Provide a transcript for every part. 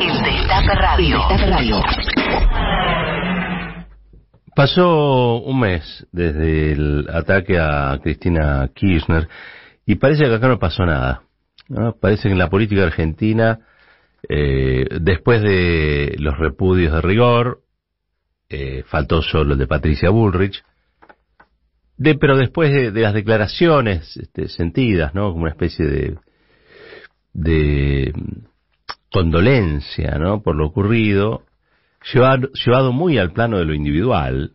El Destape Radio. El Destape Radio. Pasó un mes desde el ataque a Cristina Kirchner y parece que acá no pasó nada. ¿no? Parece que en la política argentina, eh, después de los repudios de rigor, eh, faltó solo el de Patricia Bullrich, de, pero después de, de las declaraciones este, sentidas, ¿no? como una especie de, de condolencia ¿no? por lo ocurrido, llevado, llevado muy al plano de lo individual,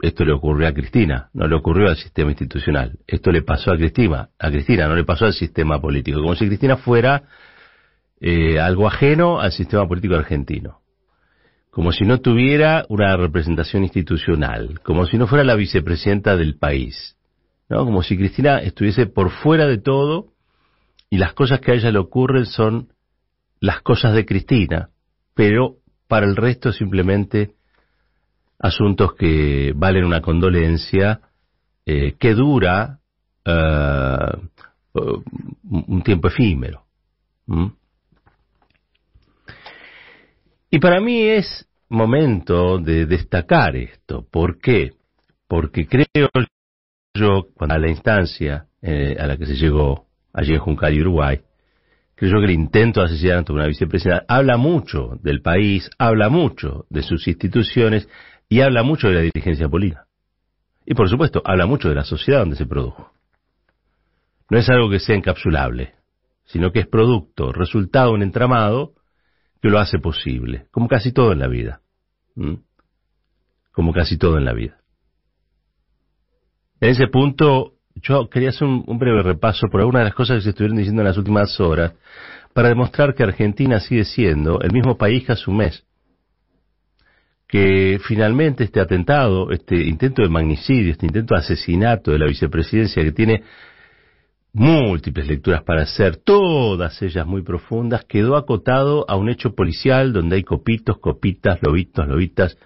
esto le ocurrió a Cristina, no le ocurrió al sistema institucional. Esto le pasó a Cristina, a Cristina, no le pasó al sistema político. Como si Cristina fuera eh, algo ajeno al sistema político argentino. Como si no tuviera una representación institucional. Como si no fuera la vicepresidenta del país. ¿no? Como si Cristina estuviese por fuera de todo y las cosas que a ella le ocurren son las cosas de Cristina, pero para el resto simplemente asuntos que valen una condolencia eh, que dura uh, un tiempo efímero. Y para mí es momento de destacar esto. ¿Por qué? Porque creo yo, a la instancia eh, a la que se llegó allí en Juncal Uruguay, creo que el intento de asesinato de una vicepresidenta habla mucho del país, habla mucho de sus instituciones y habla mucho de la dirigencia política. Y por supuesto, habla mucho de la sociedad donde se produjo. No es algo que sea encapsulable, sino que es producto, resultado un entramado que lo hace posible, como casi todo en la vida. Como casi todo en la vida. En ese punto, yo quería hacer un, breve repaso por algunas de las cosas que se estuvieron diciendo en las últimas horas, para demostrar que Argentina sigue siendo el mismo país que hace un mes. Que finalmente este atentado, este intento de magnicidio, este intento de asesinato de la vicepresidencia que tiene múltiples lecturas para hacer, todas ellas muy profundas, quedó acotado a un hecho policial donde hay copitos, copitas, lobitos, lobitas,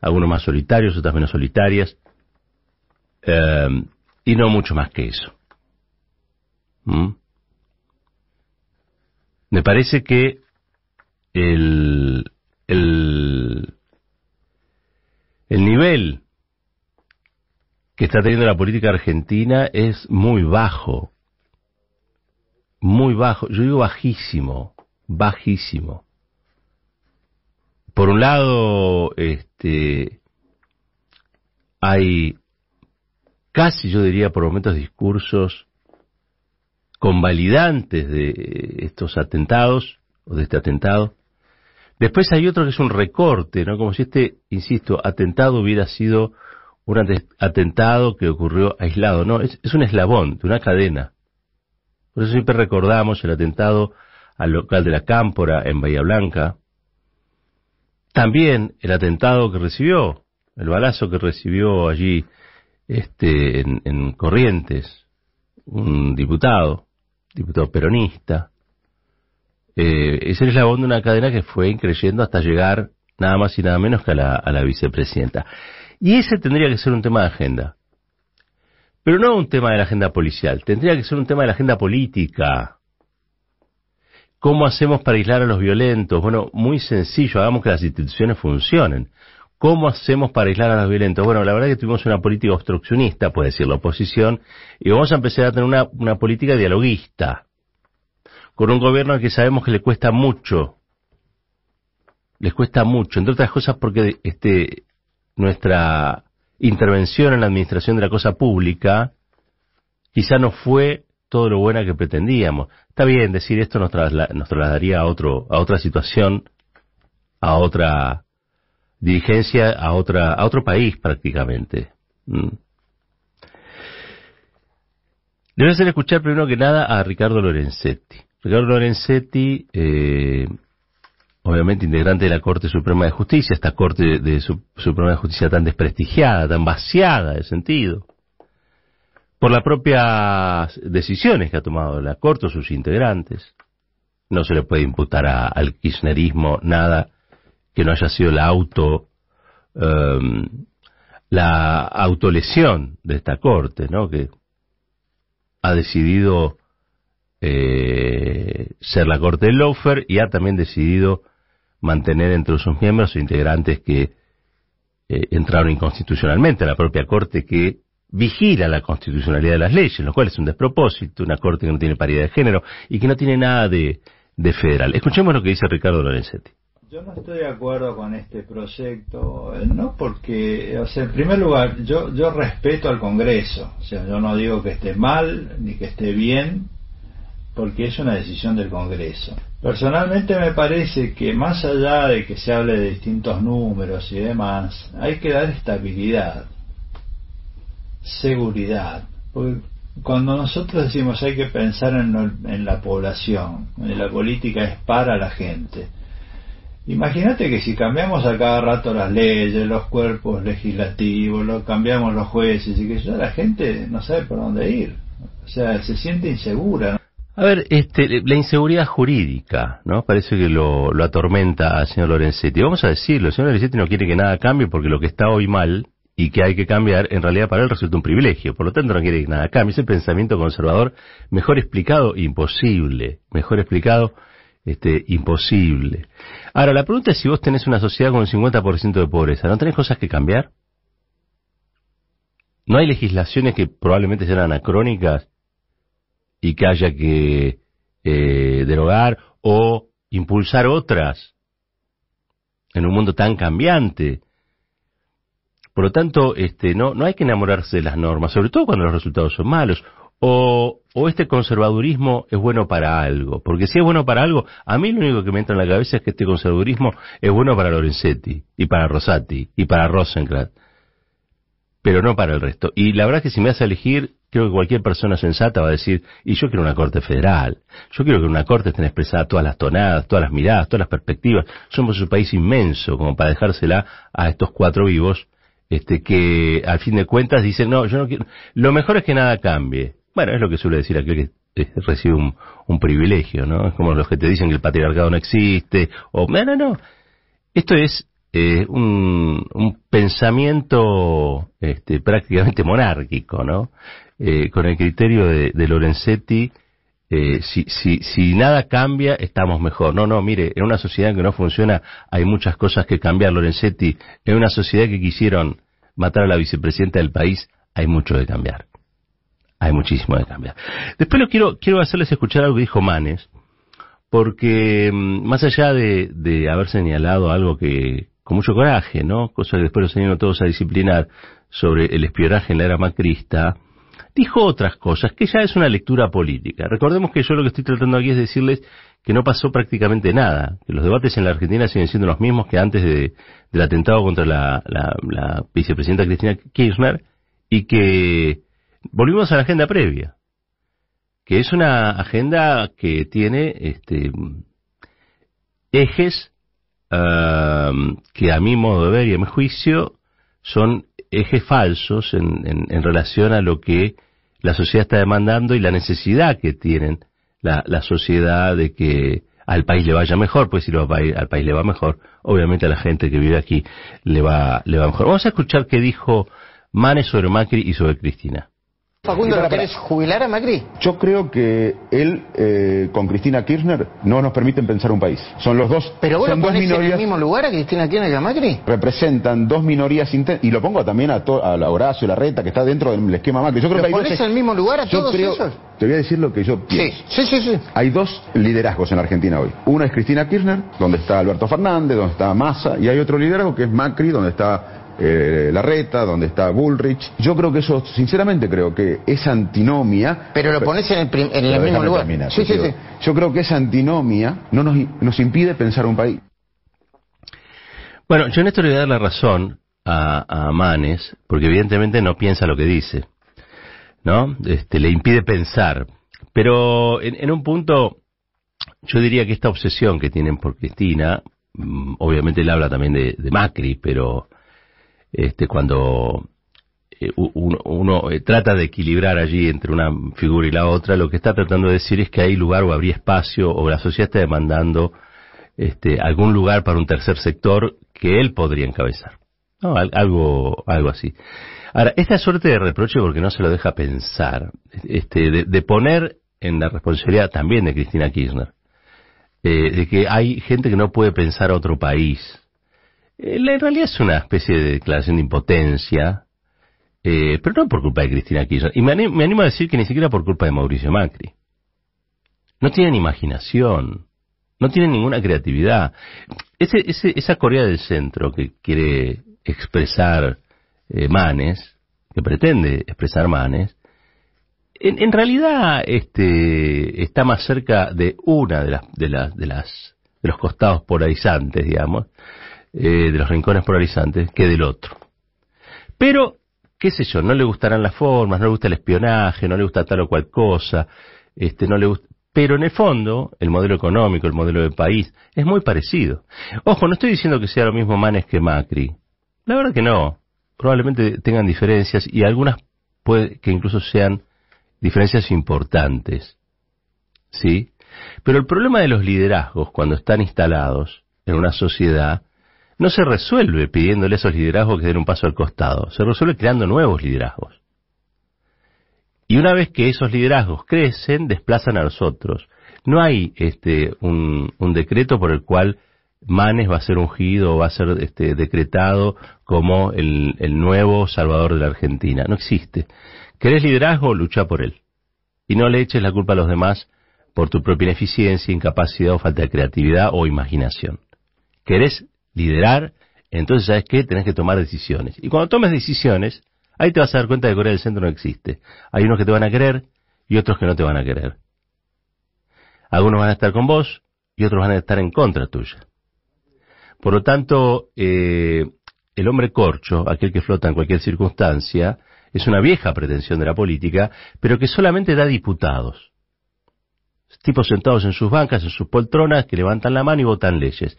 algunos más solitarios, otras menos solitarias, eh, y no mucho más que eso. ¿Mm? Me parece que el, el, el nivel que está teniendo la política argentina es muy bajo. Muy bajo. Yo digo bajísimo. Bajísimo. Por un lado, este, hay casi, yo diría, por momentos discursos convalidantes de estos atentados, o de este atentado, Después hay otro que es un recorte, ¿no? Como si este, insisto, atentado hubiera sido un atentado que ocurrió aislado. No, es, es un eslabón de una cadena. Por eso siempre recordamos el atentado al local de la Cámpora en Bahía Blanca. También el atentado que recibió, el balazo que recibió allí este, en, en Corrientes, un diputado, diputado peronista, eh, es el eslabón de una cadena que fue increyendo hasta llegar nada más y nada menos que a la, a la vicepresidenta. Y ese tendría que ser un tema de agenda. Pero no un tema de la agenda policial, tendría que ser un tema de la agenda política. ¿Cómo hacemos para aislar a los violentos? Bueno, muy sencillo, hagamos que las instituciones funcionen. ¿Cómo hacemos para aislar a los violentos? Bueno, la verdad es que tuvimos una política obstruccionista, puede decir la oposición, y vamos a empezar a tener una, política dialoguista con un gobierno que sabemos que le cuesta mucho, les cuesta mucho, entre otras cosas porque este, nuestra intervención en la administración de la cosa pública quizá no fue todo lo buena que pretendíamos. Está bien decir esto nos, trasla nos trasladaría a otro a otra situación, a otra dirigencia, a otra a otro país prácticamente. Mm. Debe ser escuchar primero que nada a Ricardo Lorenzetti. Ricardo Lorenzetti, eh, obviamente integrante de la Corte Suprema de Justicia, esta Corte de, de su, Suprema de Justicia tan desprestigiada, tan vaciada de sentido, por las propias decisiones que ha tomado la Corte o sus integrantes. No se le puede imputar a, al kirchnerismo nada que no haya sido la auto um, la autolesión de esta Corte, ¿no? Que ha decidido eh, ser la corte del Lofer y ha también decidido mantener entre sus miembros integrantes que eh, entraron inconstitucionalmente a la propia corte que vigila la constitucionalidad de las leyes, lo cual es un despropósito, una corte que no tiene paridad de género y que no tiene nada de federal. Escuchemos lo que dice Ricardo Lorenzetti. Yo no estoy de acuerdo con este proyecto, eh, no porque, o sea, en primer lugar, yo, yo respeto al Congreso, o sea, yo no digo que esté mal ni que esté bien, porque es una decisión del Congreso. Personalmente me parece que más allá de que se hable de distintos números y demás, hay que dar estabilidad, seguridad, porque cuando nosotros decimos hay que pensar en, la población, en la política es para la gente, Imagínate que si cambiamos a cada rato las leyes, los cuerpos legislativos, lo, cambiamos los jueces y que ya la gente no sabe por dónde ir. O sea, se siente insegura. A ver, este, la inseguridad jurídica, ¿no? Parece que lo, lo atormenta al señor Lorenzetti. Vamos a decirlo, el señor Lorenzetti no quiere que nada cambie porque lo que está hoy mal y que hay que cambiar, en realidad para él resulta un privilegio. Por lo tanto, no quiere que nada cambie. Ese pensamiento conservador, mejor explicado, imposible. Mejor explicado, este, imposible. Ahora, la pregunta es si vos tenés una sociedad con un 50% de pobreza, ¿no tenés cosas que cambiar? ¿No hay legislaciones que probablemente sean anacrónicas y que haya que eh, derogar o impulsar otras en un mundo tan cambiante? Por lo tanto, este, no, no hay que enamorarse de las normas, sobre todo cuando los resultados son malos o, o este conservadurismo es bueno para algo. Porque si es bueno para algo, a mí lo único que me entra en la cabeza es que este conservadurismo es bueno para Lorenzetti, y para Rosati, y para Rosenkrantz, pero no para el resto. Y la verdad es que si me hace elegir, creo que cualquier persona sensata va a decir, y yo quiero una corte federal, yo quiero que en una corte estén expresadas todas las tonadas, todas las miradas, todas las perspectivas. Somos un país inmenso como para dejársela a estos cuatro vivos, este que al fin de cuentas dicen, no, yo no quiero, lo mejor es que nada cambie. Bueno, es lo que suele decir aquel que eh, recibe un, privilegio, ¿no? Es como los que te dicen que el patriarcado no existe, o, no, no, no. Esto es eh, un, pensamiento este, prácticamente monárquico, ¿no? Eh, con el criterio de, Lorenzetti, si, si, si nada cambia, estamos mejor. No, no, mire, en una sociedad que no funciona hay muchas cosas que cambiar, Lorenzetti. En una sociedad que quisieron matar a la vicepresidenta del país, hay mucho que cambiar hay muchísimo de cambiar. Después lo quiero, quiero hacerles escuchar algo que dijo Manes, porque mm, más allá de, de haber señalado algo que, con mucho coraje, ¿no? Cosa que después los señaló todos a disciplinar sobre el espionaje en la era macrista, dijo otras cosas, que ya es una lectura política. Recordemos que yo lo que estoy tratando aquí es decirles que no pasó prácticamente nada, que los debates en la Argentina siguen siendo los mismos que antes de, del atentado contra la, la, la vicepresidenta Cristina Kirchner y que volvimos a la agenda previa, que es una agenda que tiene este, ejes que a mi modo de ver y a mi juicio son ejes falsos en, en, relación a lo que la sociedad está demandando y la necesidad que tienen la, la sociedad de que al país le vaya mejor, pues si lo, al país le va mejor, obviamente a la gente que vive aquí le va, le va mejor. Vamos a escuchar qué dijo Manes sobre Macri y sobre Cristina. Facundo, ¿lo querés jubilar a Macri? Yo creo que él eh, con Cristina Kirchner no nos permiten pensar un país. Son los dos. Pero vos son lo en el mismo lugar a Cristina Kirchner y a Macri. Representan dos minorías y lo pongo también a, a la Horacio, la Reta, que está dentro del esquema Macri. Yo creo que hay pones en el mismo lugar a todos esos? Te voy a decir lo que yo pienso. Sí, sí, sí, sí. Hay dos liderazgos en la Argentina hoy. Uno es Cristina Kirchner, donde está Alberto Fernández, donde está Massa, y hay otro liderazgo que es Macri, donde está eh, Larreta, donde está Bullrich. Yo creo que eso, sinceramente creo que esa antinomia... Pero lo pones en el, en el mismo lugar. sí, sí, sí. Yo creo que esa antinomia no nos, nos impide pensar un país. Bueno, yo en esto le voy a dar la razón a, a Manes, porque evidentemente no piensa lo que dice, ¿no? Este, le impide pensar. Pero en, en un punto, yo diría que esta obsesión que tienen por Cristina, mm, obviamente él habla también de, de Macri, pero este, cuando eh, uno, eh, trata de equilibrar allí entre una figura y la otra, lo que está tratando de decir es que hay lugar o habría espacio o la sociedad está demandando este, algún lugar para un tercer sector que él podría encabezar. algo, algo así. Ahora, esta suerte de reproche, porque no se lo deja pensar, este, de, poner en la responsabilidad también de Cristina Kirchner, eh, de que hay gente que no puede pensar a otro país. Eh, en realidad es una especie de declaración de impotencia, eh, pero no por culpa de Cristina Kirchner. Y me animo, a decir que ni siquiera por culpa de Mauricio Macri. No tienen imaginación, no tienen ninguna creatividad. esa Corea del Centro que quiere expresar Manes, que pretende expresar Manes, en, realidad este, está más cerca de una de las, de las, de las de los costados polarizantes, digamos, eh, de los rincones polarizantes, que del otro. Pero, qué sé yo, no le gustarán las formas, no le gusta el espionaje, no le gusta tal o cual cosa, este, no le gusta, pero en el fondo, el modelo económico, el modelo de país, es muy parecido. Ojo, no estoy diciendo que sea lo mismo Manes que Macri. La verdad que no. Probablemente tengan diferencias y algunas puede que incluso sean diferencias importantes. ¿Sí? Pero el problema de los liderazgos cuando están instalados en una sociedad no se resuelve pidiéndole a esos liderazgos que den un paso al costado, se resuelve creando nuevos liderazgos. Y una vez que esos liderazgos crecen, desplazan a los otros. No hay este, un, decreto por el cual Manes va a ser ungido o va a ser este, decretado como el, el nuevo salvador de la Argentina. No existe. ¿Querés liderazgo? Lucha por él. Y no le eches la culpa a los demás por tu propia ineficiencia, incapacidad o falta de creatividad o imaginación. ¿Querés liderar? Entonces, ¿sabes qué? Tenés que tomar decisiones. Y cuando tomes decisiones, ahí te vas a dar cuenta que Corea del Centro no existe. Hay unos que te van a querer y otros que no te van a querer. Algunos van a estar con vos y otros van a estar en contra tuya. Por lo tanto, eh, el hombre corcho, aquel que flota en cualquier circunstancia, es una vieja pretensión de la política, pero que solamente da diputados. Tipos sentados en sus bancas, en sus poltronas, que levantan la mano y votan leyes.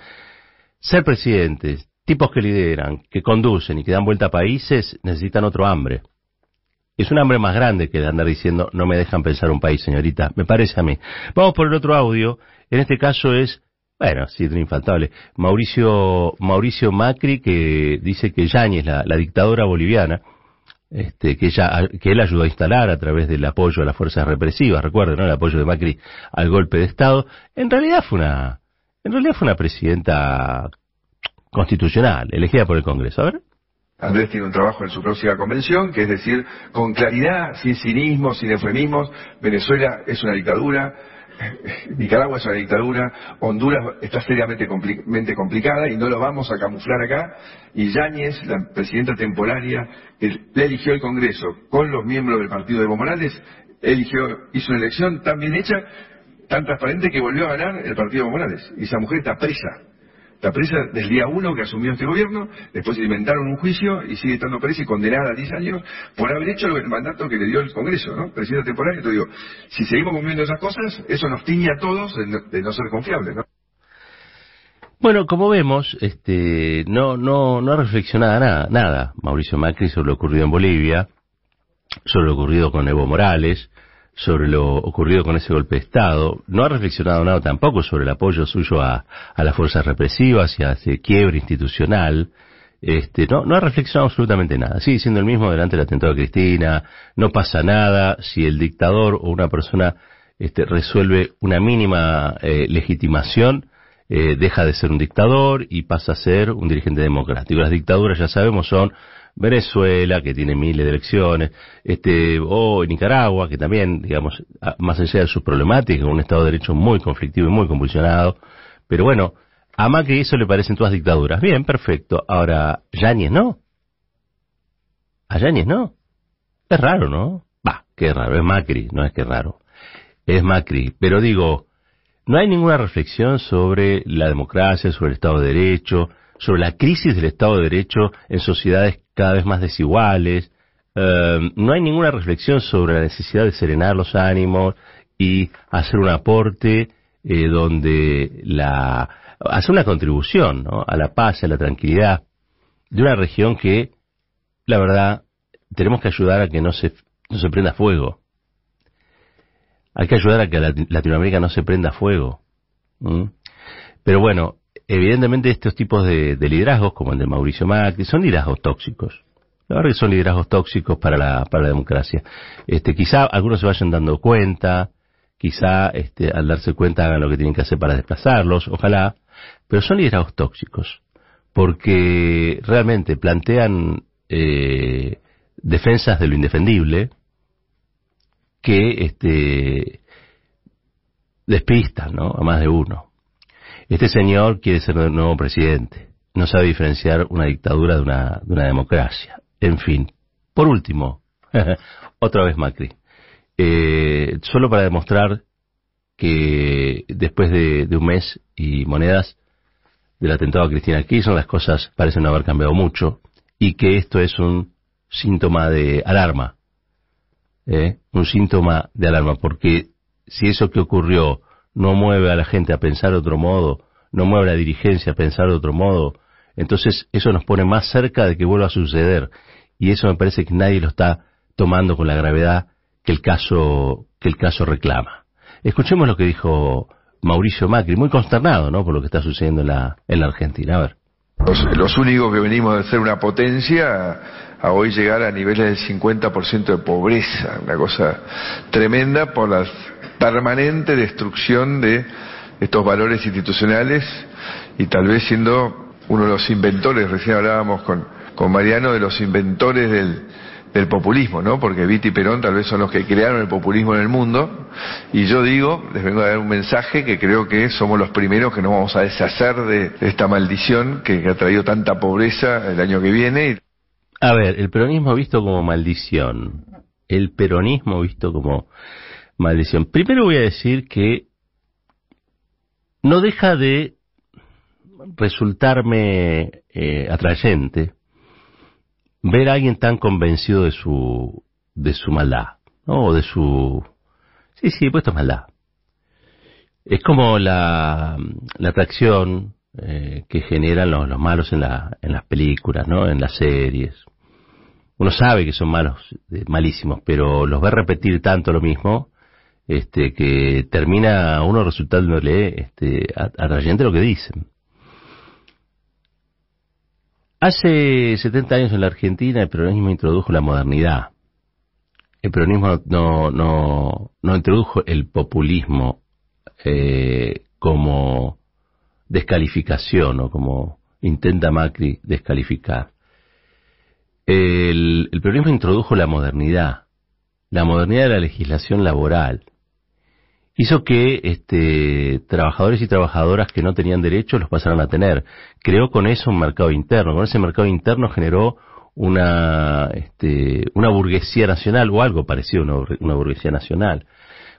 Ser presidentes, tipos que lideran, que conducen y que dan vuelta a países, necesitan otro hambre. Es un hambre más grande que de andar diciendo no me dejan pensar un país, señorita. Me parece a mí. Vamos por el otro audio. En este caso es, bueno, sí, es infaltable. Mauricio, Mauricio Macri que dice que Yáñez, la, dictadora boliviana, este, que, ella, que él ayudó a instalar a través del apoyo a las fuerzas represivas, recuerden, ¿no? el apoyo de Macri al golpe de Estado, en realidad fue una, en realidad fue una presidenta constitucional, elegida por el Congreso. A. Andrés tiene un trabajo en su próxima convención, que es decir, con claridad, sin cinismo, sin eufemismos, Venezuela es una dictadura, Nicaragua es una dictadura, Honduras está seriamente complicada y no lo vamos a camuflar acá. Y Yáñez, la presidenta temporaria, que le eligió el Congreso con los miembros del partido de Evo Morales, eligió, hizo una elección tan bien hecha, tan transparente que volvió a ganar el partido Morales. Y esa mujer está presa Está presa del día uno que asumió este gobierno, después inventaron un juicio y sigue estando presa y condenada a 10 años por haber hecho el mandato que le dio el Congreso, ¿no? Presidente temporal. Entonces digo, si seguimos cumpliendo esas cosas, eso nos tiñe a todos de no, ser confiables, ¿no? Bueno, como vemos, este, no, no, no ha reflexionado nada, nada Mauricio Macri sobre lo ocurrido en Bolivia, sobre lo ocurrido con Evo Morales, sobre lo ocurrido con ese golpe de Estado, no ha reflexionado nada tampoco sobre el apoyo suyo a, las fuerzas represivas y a ese quiebre institucional, este, no, no ha reflexionado absolutamente nada. Sigue siendo el mismo delante del atentado de Cristina, no pasa nada si el dictador o una persona este, resuelve una mínima eh, legitimación, eh, deja de ser un dictador y pasa a ser un dirigente democrático. Las dictaduras, ya sabemos, son Venezuela, que tiene miles de elecciones, este, o Nicaragua, que también, digamos, más allá de sus problemáticas, un Estado de Derecho muy conflictivo y muy convulsionado, pero bueno, a Macri eso le parecen todas dictaduras. Bien, perfecto. Ahora, Yáñez no. A Yáñez no. Es raro, ¿no? Va, qué raro, es Macri, no es que raro. Es Macri, pero digo, no hay ninguna reflexión sobre la democracia, sobre el Estado de Derecho, sobre la crisis del Estado de Derecho en sociedades cada vez más desiguales. Eh, no hay ninguna reflexión sobre la necesidad de serenar los ánimos y hacer un aporte eh, donde la hacer una contribución a la paz, a la tranquilidad de una región que, la verdad, tenemos que ayudar a que no se, no se prenda fuego. Hay que ayudar a que Latinoamérica no se prenda fuego. Pero bueno, evidentemente estos tipos de, liderazgos, como el de Mauricio Macri, son liderazgos tóxicos. La verdad que son liderazgos tóxicos para la, para la democracia. Este, quizá algunos se vayan dando cuenta, quizá este, al darse cuenta hagan lo que tienen que hacer para desplazarlos, ojalá, pero son liderazgos tóxicos, porque realmente plantean eh, defensas de lo indefendible que este, despistan ¿no? a más de uno. Este señor quiere ser nuevo presidente, no sabe diferenciar una dictadura de una, de una democracia. En fin, por último, otra vez Macri. Eh, solo para demostrar que después de, un mes y monedas del atentado a Cristina Kirchner las cosas parecen no haber cambiado mucho y que esto es un síntoma de alarma, ¿eh? un síntoma de alarma, porque si eso que ocurrió no mueve a la gente a pensar de otro modo, no mueve a la dirigencia a pensar de otro modo, entonces eso nos pone más cerca de que vuelva a suceder y eso me parece que nadie lo está tomando con la gravedad que el caso que el caso reclama. Escuchemos lo que dijo Mauricio Macri, muy consternado, ¿no? Por lo que está sucediendo en la en la Argentina. A ver. Los, únicos que venimos de ser una potencia a, hoy llegar a niveles del 50% de pobreza, una cosa tremenda por la permanente destrucción de estos valores institucionales y tal vez siendo uno de los inventores, recién hablábamos con, con Mariano, de los inventores del, del populismo, ¿no? Porque Viti y Perón tal vez son los que crearon el populismo en el mundo. Y yo digo, les vengo a dar un mensaje que creo que somos los primeros que nos vamos a deshacer de esta maldición que, ha traído tanta pobreza el año que viene. A ver, el peronismo visto como maldición. El peronismo visto como maldición. Primero voy a decir que no deja de resultarme eh, atrayente ver a alguien tan convencido de su, de su maldad, ¿no? O de su... Sí, sí, puesto maldad. Es como la, la atracción eh, que generan los, los malos en, la, en las películas, ¿no? En las series. Uno sabe que son malos, eh, malísimos, pero los ve repetir tanto lo mismo, este, que termina uno resultándole este, atrayente lo que dicen. Hace 70 años en la Argentina el peronismo introdujo la modernidad. El peronismo no, no, no introdujo el populismo eh, como descalificación o como intenta Macri descalificar. El, el peronismo introdujo la modernidad, la modernidad de la legislación laboral, hizo que este, trabajadores y trabajadoras que no tenían derechos los pasaran a tener. Creó con eso un mercado interno. Con ese mercado interno generó una, este, una burguesía nacional o algo parecido a una, burguesía nacional.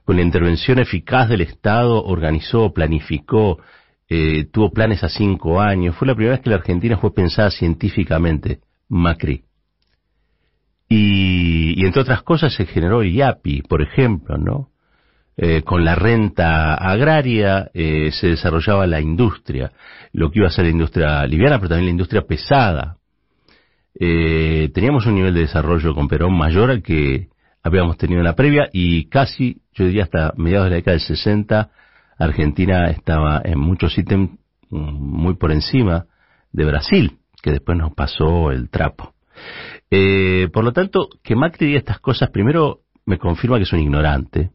Con la intervención eficaz del Estado organizó, planificó, eh, tuvo planes a cinco años. Fue la primera vez que la Argentina fue pensada científicamente. Macri. Y, y entre otras cosas se generó el IAPI, por ejemplo, ¿no? Eh, con la renta agraria eh, se desarrollaba la industria, lo que iba a ser la industria liviana, pero también la industria pesada. Eh, teníamos un nivel de desarrollo con Perón mayor al que habíamos tenido en la previa y casi, yo diría hasta mediados de la década del 60, Argentina estaba en muchos ítems mm, muy por encima de Brasil, que después nos pasó el trapo. por lo tanto, que Macri diga estas cosas, primero me confirma que es un ignorante,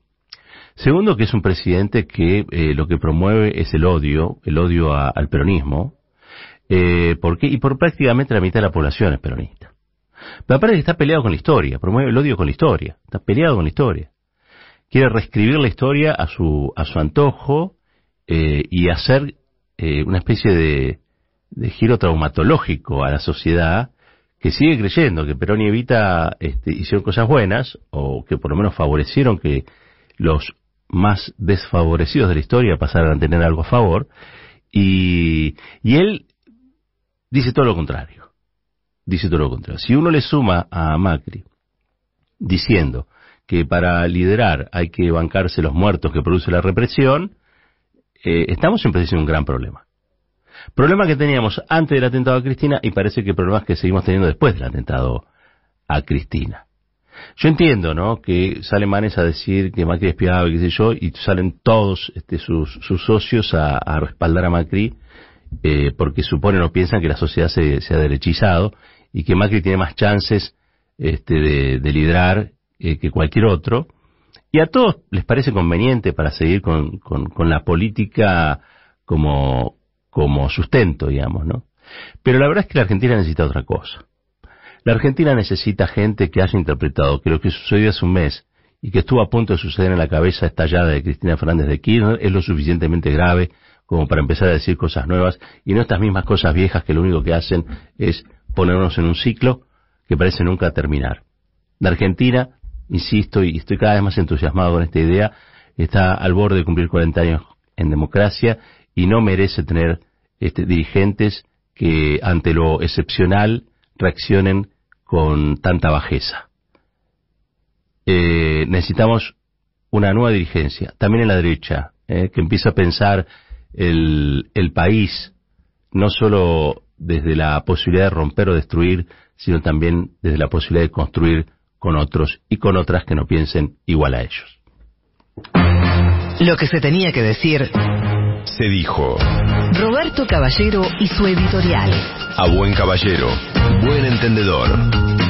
Segundo, que es un presidente que eh, lo que promueve es el odio, el odio al peronismo, eh, porque, y por prácticamente la mitad de la población es peronista. Pero aparte está peleado con la historia, promueve el odio con la historia, está peleado con la historia. Quiere reescribir la historia a su, a su antojo eh, y hacer una especie de, de giro traumatológico a la sociedad que sigue creyendo que Perón y Evita este, hicieron cosas buenas, o que por lo menos favorecieron que los más desfavorecidos de la historia pasaran a tener algo a favor, y, y él dice todo lo contrario. Dice todo lo contrario. Si uno le suma a Macri diciendo que para liderar hay que bancarse los muertos que produce la represión, eh, estamos en presencia de un gran problema. Problema que teníamos antes del atentado a Cristina y parece que problemas que seguimos teniendo después del atentado a Cristina. Yo entiendo, ¿no? Que salen manes a decir que Macri espiaba y qué sé yo, y salen todos este, sus, sus socios a, respaldar a Macri eh, porque suponen o piensan que la sociedad se, se, ha derechizado y que Macri tiene más chances este, de, liderar eh, que cualquier otro y a todos les parece conveniente para seguir con, con, la política como, como sustento, digamos, ¿no? Pero la verdad es que la Argentina necesita otra cosa. La Argentina necesita gente que haya interpretado que lo que sucedió hace un mes y que estuvo a punto de suceder en la cabeza estallada de Cristina Fernández de Kirchner es lo suficientemente grave como para empezar a decir cosas nuevas y no estas mismas cosas viejas que lo único que hacen es ponernos en un ciclo que parece nunca terminar. La Argentina, insisto, y estoy cada vez más entusiasmado con esta idea, está al borde de cumplir 40 años en democracia y no merece tener este, dirigentes que ante lo excepcional reaccionen con tanta bajeza. Eh, necesitamos una nueva dirigencia, también en la derecha, eh, que empiece a pensar el, el país no solo desde la posibilidad de romper o destruir, sino también desde la posibilidad de construir con otros y con otras que no piensen igual a ellos. Lo que se tenía que decir se dijo. Roberto Caballero y su editorial. A buen caballero, buen entendedor.